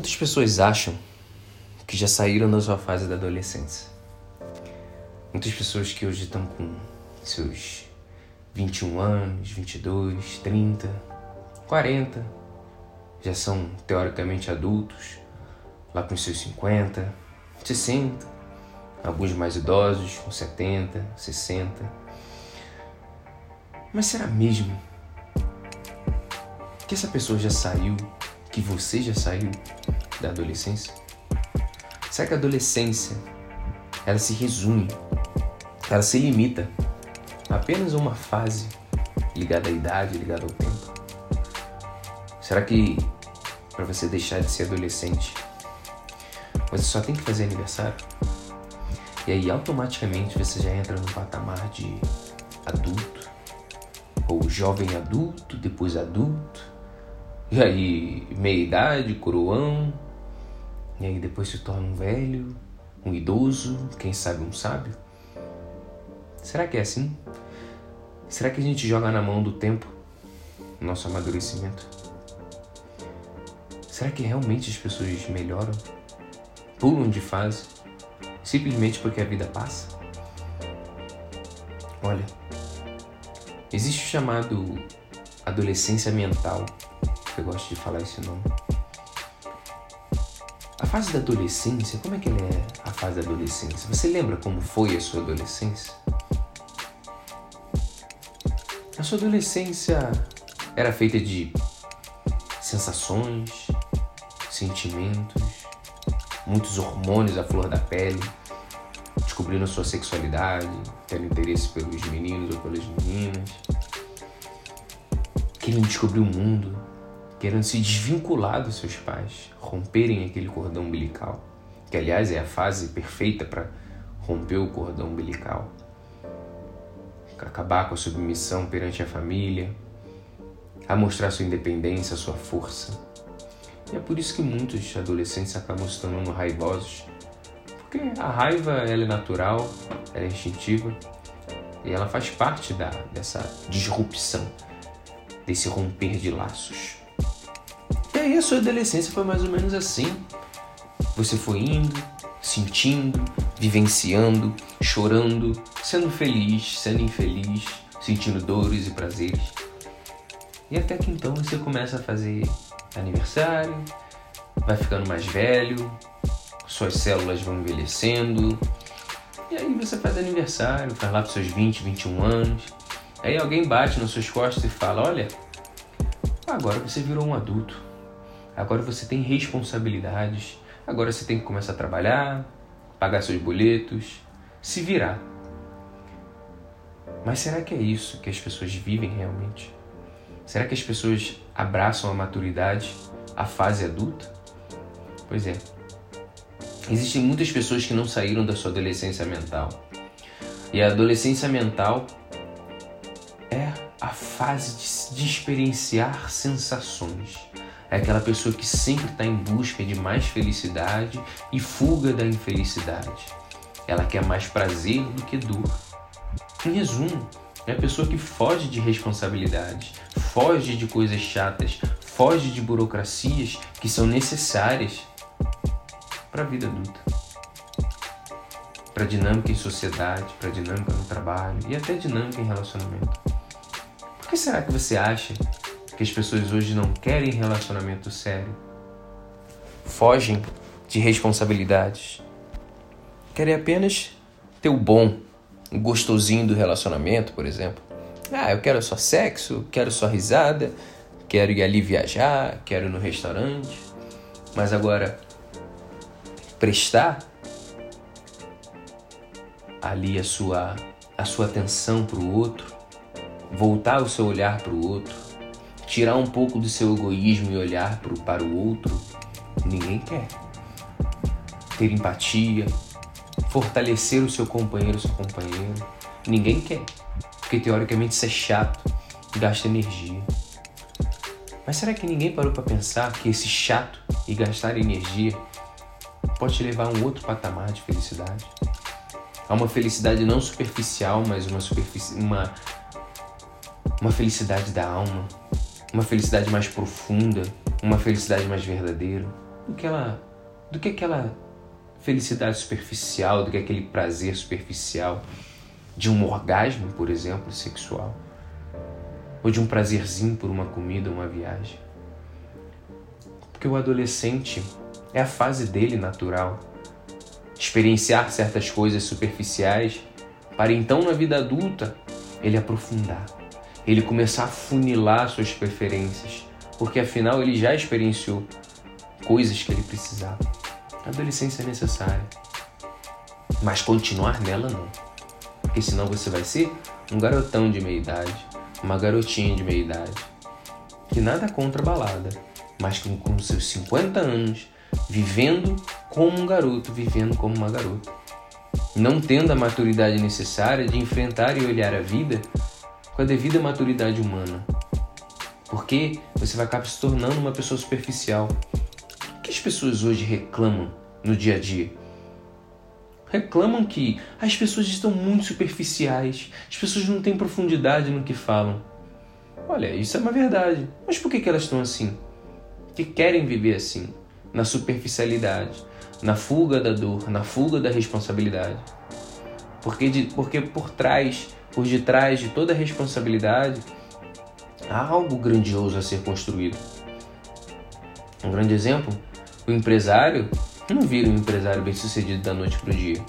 Muitas pessoas acham que já saíram da sua fase da adolescência. Muitas pessoas que hoje estão com seus 21 anos, 22, 30, 40, já são teoricamente adultos, lá com seus 50, 60, alguns mais idosos, com 70, 60. Mas será mesmo que essa pessoa já saiu que você já saiu da adolescência? Será que a adolescência ela se resume, ela se limita a apenas uma fase ligada à idade, ligada ao tempo? Será que para você deixar de ser adolescente, você só tem que fazer aniversário? E aí automaticamente você já entra no patamar de adulto, ou jovem adulto, depois adulto, e aí, meia idade, coroão. E aí depois se torna um velho, um idoso, quem sabe um sábio. Será que é assim? Será que a gente joga na mão do tempo nosso amadurecimento? Será que realmente as pessoas melhoram? Pulam de fase simplesmente porque a vida passa? Olha, existe o chamado adolescência mental eu gosto de falar esse nome. A fase da adolescência, como é que ela é a fase da adolescência? Você lembra como foi a sua adolescência? A sua adolescência era feita de sensações, sentimentos, muitos hormônios à flor da pele, descobrindo sua sexualidade, tendo interesse pelos meninos ou pelas meninas, querendo descobrir o mundo, querendo se desvincular dos seus pais, romperem aquele cordão umbilical, que aliás é a fase perfeita para romper o cordão umbilical, acabar com a submissão perante a família, a mostrar sua independência, sua força. E é por isso que muitos adolescentes acabam se tornando raivosos, porque a raiva ela é natural, ela é instintiva e ela faz parte da, dessa disrupção, desse romper de laços. E aí a sua adolescência foi mais ou menos assim. Você foi indo, sentindo, vivenciando, chorando, sendo feliz, sendo infeliz, sentindo dores e prazeres. E até que então você começa a fazer aniversário, vai ficando mais velho, suas células vão envelhecendo. E aí você faz aniversário, faz lá para seus 20, 21 anos. Aí alguém bate nas suas costas e fala: Olha, agora você virou um adulto agora você tem responsabilidades, agora você tem que começar a trabalhar, pagar seus boletos, se virar. Mas será que é isso que as pessoas vivem realmente? Será que as pessoas abraçam a maturidade, a fase adulta? Pois é. Existem muitas pessoas que não saíram da sua adolescência mental. E a adolescência mental é a fase de, de experienciar sensações é aquela pessoa que sempre está em busca de mais felicidade e fuga da infelicidade. Ela quer mais prazer do que dor. Em resumo, é a pessoa que foge de responsabilidades, foge de coisas chatas, foge de burocracias que são necessárias para a vida adulta. Para dinâmica em sociedade, para dinâmica no trabalho e até dinâmica em relacionamento. Por que será que você acha que as pessoas hoje não querem relacionamento sério. Fogem de responsabilidades. Querem apenas ter o bom, o gostosinho do relacionamento, por exemplo. Ah, eu quero só sexo, quero só risada, quero ir ali viajar, quero ir no restaurante. Mas agora, prestar ali a sua, a sua atenção para o outro, voltar o seu olhar para o outro, tirar um pouco do seu egoísmo e olhar pro, para o outro, ninguém quer. Ter empatia, fortalecer o seu companheiro, sua companheira, ninguém quer. Porque teoricamente isso é chato, gasta energia. Mas será que ninguém parou para pensar que esse chato e gastar energia pode te levar a um outro patamar de felicidade? A uma felicidade não superficial, mas uma, superfici uma, uma felicidade da alma, uma felicidade mais profunda, uma felicidade mais verdadeira. do que ela, do que aquela felicidade superficial, do que aquele prazer superficial de um orgasmo, por exemplo, sexual, ou de um prazerzinho por uma comida, uma viagem. Porque o adolescente é a fase dele natural. Experienciar certas coisas superficiais para então na vida adulta ele aprofundar, ele começar a funilar suas preferências, porque afinal ele já experienciou coisas que ele precisava. A adolescência é necessária, mas continuar nela não, porque senão você vai ser um garotão de meia idade, uma garotinha de meia idade, que nada contra balada, mas com, com seus 50 anos, vivendo como um garoto, vivendo como uma garota. Não tendo a maturidade necessária de enfrentar e olhar a vida com a devida maturidade humana. Porque você vai acabar se tornando uma pessoa superficial. O que as pessoas hoje reclamam no dia a dia? Reclamam que as pessoas estão muito superficiais, as pessoas não têm profundidade no que falam. Olha, isso é uma verdade. Mas por que, que elas estão assim? Que querem viver assim, na superficialidade, na fuga da dor, na fuga da responsabilidade. Porque, de, porque por trás, por detrás de toda responsabilidade, há algo grandioso a ser construído. Um grande exemplo, o empresário não vira um empresário bem sucedido da noite para o dia.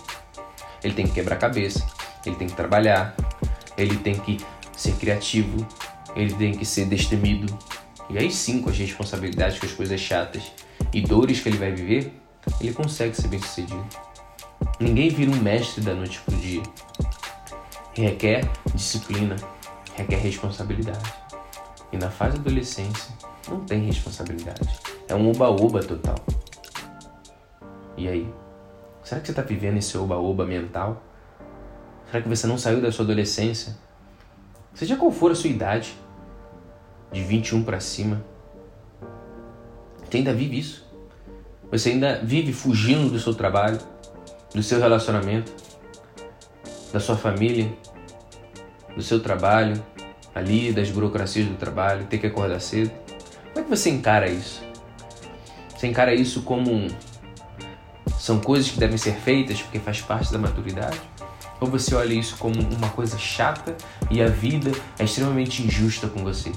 Ele tem que quebrar cabeça, ele tem que trabalhar, ele tem que ser criativo, ele tem que ser destemido. E aí sim, com as responsabilidades, com as coisas chatas e dores que ele vai viver, ele consegue ser bem sucedido. Ninguém vira um mestre da noite para o dia. Requer disciplina, requer responsabilidade. E na fase da adolescência, não tem responsabilidade. É um oba-oba total. E aí? Será que você está vivendo esse oba-oba mental? Será que você não saiu da sua adolescência? Seja qual for a sua idade, de 21 para cima, você ainda vive isso? Você ainda vive fugindo do seu trabalho, do seu relacionamento, da sua família, do seu trabalho, ali, das burocracias do trabalho, ter que acordar cedo. Como é que você encara isso? Você encara isso como um... são coisas que devem ser feitas porque faz parte da maturidade? Ou você olha isso como uma coisa chata e a vida é extremamente injusta com você?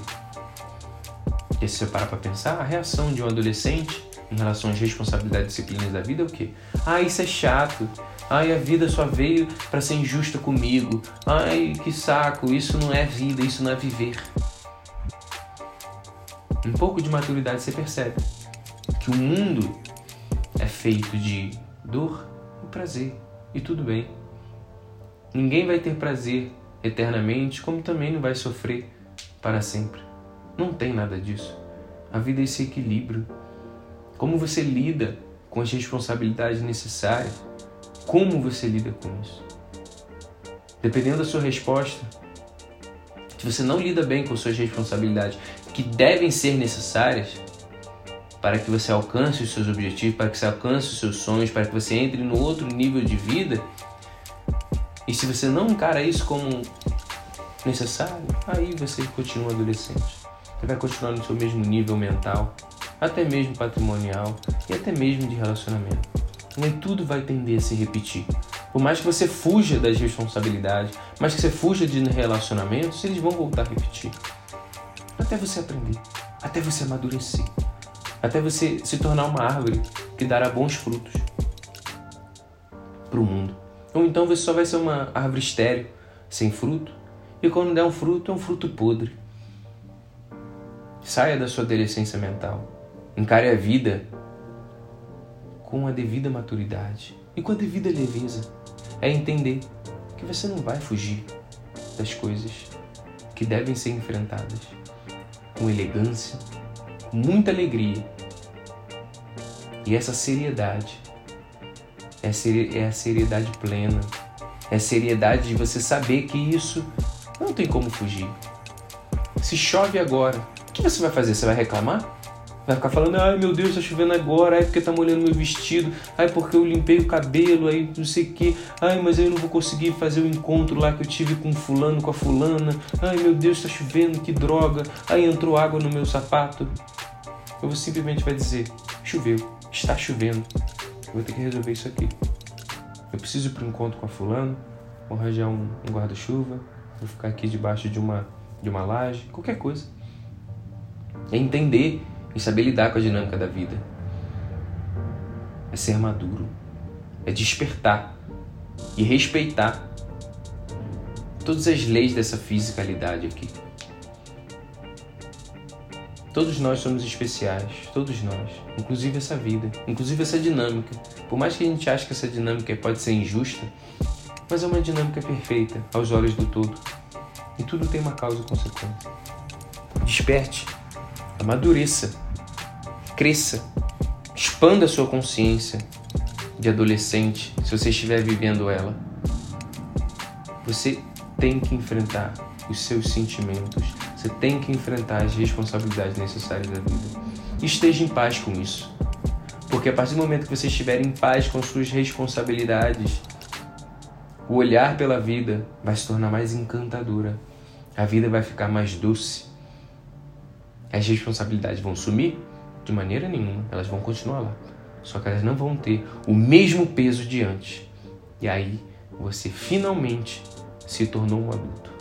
E se você parar para pensar, a reação de um adolescente em relação às responsabilidades disciplinas da vida é o quê? Ah, isso é chato. Ai, a vida só veio para ser injusta comigo. Ai, que saco, isso não é vida, isso não é viver. Um pouco de maturidade você percebe que o mundo é feito de dor e prazer, e tudo bem. Ninguém vai ter prazer eternamente, como também não vai sofrer para sempre. Não tem nada disso. A vida é esse equilíbrio. Como você lida com as responsabilidades necessárias como você lida com isso? Dependendo da sua resposta, se você não lida bem com suas responsabilidades, que devem ser necessárias para que você alcance os seus objetivos, para que você alcance os seus sonhos, para que você entre no outro nível de vida, e se você não encara isso como necessário, aí você continua adolescente. Você vai continuar no seu mesmo nível mental, até mesmo patrimonial e até mesmo de relacionamento nem tudo vai tender a se repetir. Por mais que você fuja das responsabilidades, mais que você fuja de relacionamentos, eles vão voltar a repetir. Até você aprender, até você amadurecer, até você se tornar uma árvore que dará bons frutos para o mundo. Ou então você só vai ser uma árvore estéril, sem fruto, e quando der um fruto, é um fruto podre. Saia da sua adolescência mental. Encare a vida com a devida maturidade e com a devida leveza. É entender que você não vai fugir das coisas que devem ser enfrentadas com elegância, muita alegria. E essa seriedade é, é a seriedade plena, é a seriedade de você saber que isso não tem como fugir. Se chove agora, o que você vai fazer? Você vai reclamar? Vai ficar falando, ai meu Deus, tá chovendo agora, ai porque tá molhando meu vestido, ai porque eu limpei o cabelo, aí não sei o que, ai mas eu não vou conseguir fazer o encontro lá que eu tive com fulano, com a fulana, ai meu Deus, tá chovendo, que droga, aí entrou água no meu sapato. Eu vou simplesmente vai dizer, choveu, Está chovendo. Eu vou ter que resolver isso aqui. Eu preciso ir um encontro com a fulano, vou arranjar um, um guarda-chuva, vou ficar aqui debaixo de uma, de uma laje, qualquer coisa. É entender e saber lidar com a dinâmica da vida. É ser maduro. É despertar e respeitar todas as leis dessa fisicalidade aqui. Todos nós somos especiais, todos nós, inclusive essa vida, inclusive essa dinâmica. Por mais que a gente ache que essa dinâmica pode ser injusta, mas é uma dinâmica perfeita aos olhos do todo. E tudo tem uma causa e consequência. Desperte, amadureça, cresça, expanda a sua consciência de adolescente, se você estiver vivendo ela. Você tem que enfrentar os seus sentimentos, você tem que enfrentar as responsabilidades necessárias da vida. Esteja em paz com isso. Porque a partir do momento que você estiver em paz com suas responsabilidades, o olhar pela vida vai se tornar mais encantadora. A vida vai ficar mais doce. As responsabilidades vão sumir? De maneira nenhuma, elas vão continuar lá. Só que elas não vão ter o mesmo peso de antes. E aí você finalmente se tornou um adulto.